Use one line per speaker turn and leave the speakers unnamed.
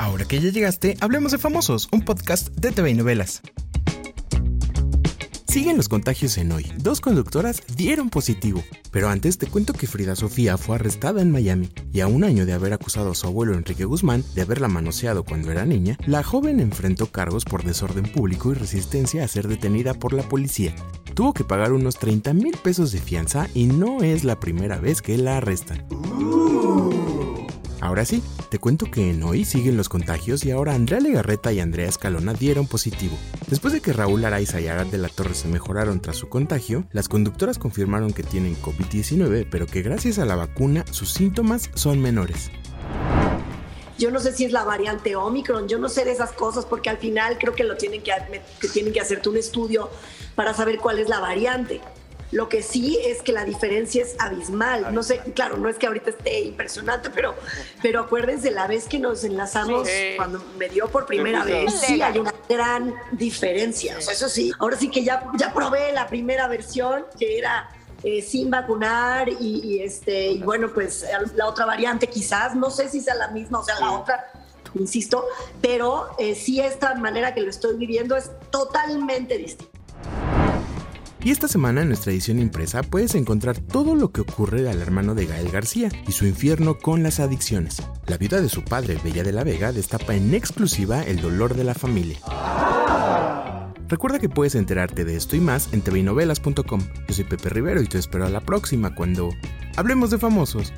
Ahora que ya llegaste, hablemos de Famosos, un podcast de TV y novelas. Siguen los contagios en hoy. Dos conductoras dieron positivo. Pero antes te cuento que Frida Sofía fue arrestada en Miami y a un año de haber acusado a su abuelo Enrique Guzmán de haberla manoseado cuando era niña, la joven enfrentó cargos por desorden público y resistencia a ser detenida por la policía. Tuvo que pagar unos 30 mil pesos de fianza y no es la primera vez que la arrestan. Ahora sí, te cuento que en hoy siguen los contagios y ahora Andrea Legarreta y Andrea Escalona dieron positivo. Después de que Raúl Araiza y Arad de la Torre se mejoraron tras su contagio, las conductoras confirmaron que tienen COVID-19, pero que gracias a la vacuna sus síntomas son menores.
Yo no sé si es la variante Omicron, yo no sé de esas cosas porque al final creo que lo tienen que, que tienen que hacerte un estudio para saber cuál es la variante. Lo que sí es que la diferencia es abismal. No sé, claro, no es que ahorita esté impresionante, pero, pero acuérdense, la vez que nos enlazamos, cuando me dio por primera vez, sí hay una gran diferencia. eso sí, ahora sí que ya, ya probé la primera versión, que era eh, sin vacunar y, este y bueno pues la otra variante quizás no sé si sea la misma o sea la otra insisto pero eh, sí esta manera que lo estoy viviendo es totalmente distinta
y esta semana en nuestra edición impresa puedes encontrar todo lo que ocurre al hermano de Gael García y su infierno con las adicciones. La viuda de su padre, Bella de la Vega, destapa en exclusiva el dolor de la familia. Recuerda que puedes enterarte de esto y más en tvinovelas.com. Yo soy Pepe Rivero y te espero a la próxima cuando hablemos de famosos.